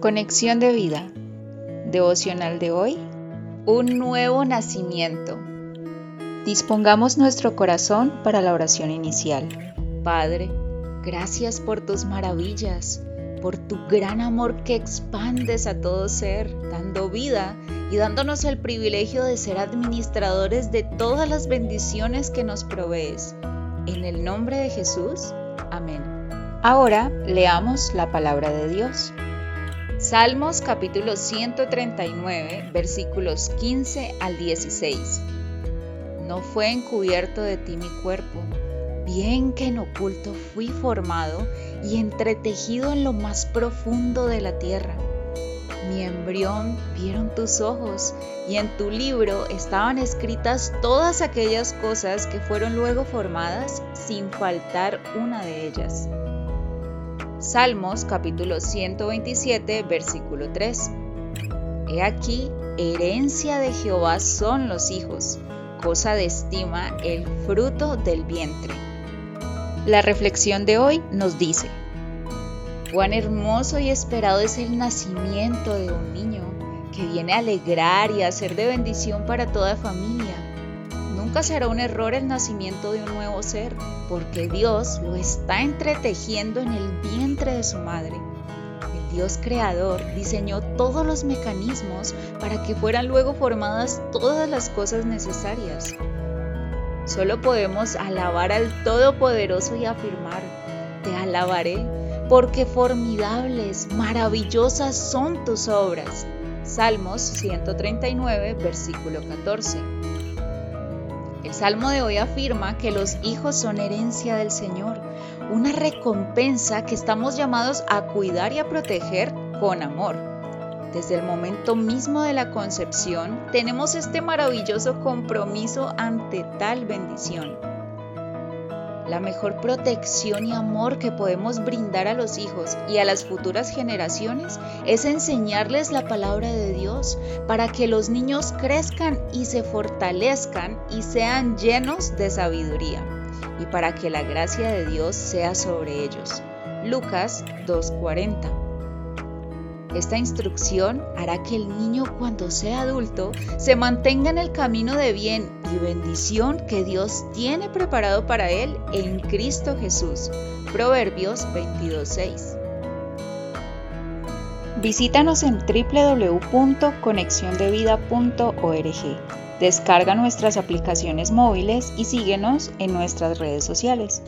Conexión de vida. Devocional de hoy. Un nuevo nacimiento. Dispongamos nuestro corazón para la oración inicial. Padre, gracias por tus maravillas, por tu gran amor que expandes a todo ser, dando vida y dándonos el privilegio de ser administradores de todas las bendiciones que nos provees. En el nombre de Jesús. Amén. Ahora leamos la palabra de Dios. Salmos capítulo 139 versículos 15 al 16. No fue encubierto de ti mi cuerpo, bien que en oculto fui formado y entretejido en lo más profundo de la tierra. Mi embrión vieron tus ojos y en tu libro estaban escritas todas aquellas cosas que fueron luego formadas sin faltar una de ellas. Salmos capítulo 127 versículo 3. He aquí, herencia de Jehová son los hijos, cosa de estima el fruto del vientre. La reflexión de hoy nos dice, cuán hermoso y esperado es el nacimiento de un niño que viene a alegrar y a ser de bendición para toda familia Nunca será un error el nacimiento de un nuevo ser, porque Dios lo está entretejiendo en el vientre de su madre. El Dios creador diseñó todos los mecanismos para que fueran luego formadas todas las cosas necesarias. Solo podemos alabar al Todopoderoso y afirmar, te alabaré, porque formidables, maravillosas son tus obras. Salmos 139, versículo 14. El salmo de hoy afirma que los hijos son herencia del Señor, una recompensa que estamos llamados a cuidar y a proteger con amor. Desde el momento mismo de la concepción tenemos este maravilloso compromiso ante tal bendición. La mejor protección y amor que podemos brindar a los hijos y a las futuras generaciones es enseñarles la palabra de Dios para que los niños crezcan y se fortalezcan y sean llenos de sabiduría y para que la gracia de Dios sea sobre ellos. Lucas 2.40 esta instrucción hará que el niño cuando sea adulto se mantenga en el camino de bien y bendición que Dios tiene preparado para él en Cristo Jesús. Proverbios 22.6. Visítanos en www.conexiondevida.org. Descarga nuestras aplicaciones móviles y síguenos en nuestras redes sociales.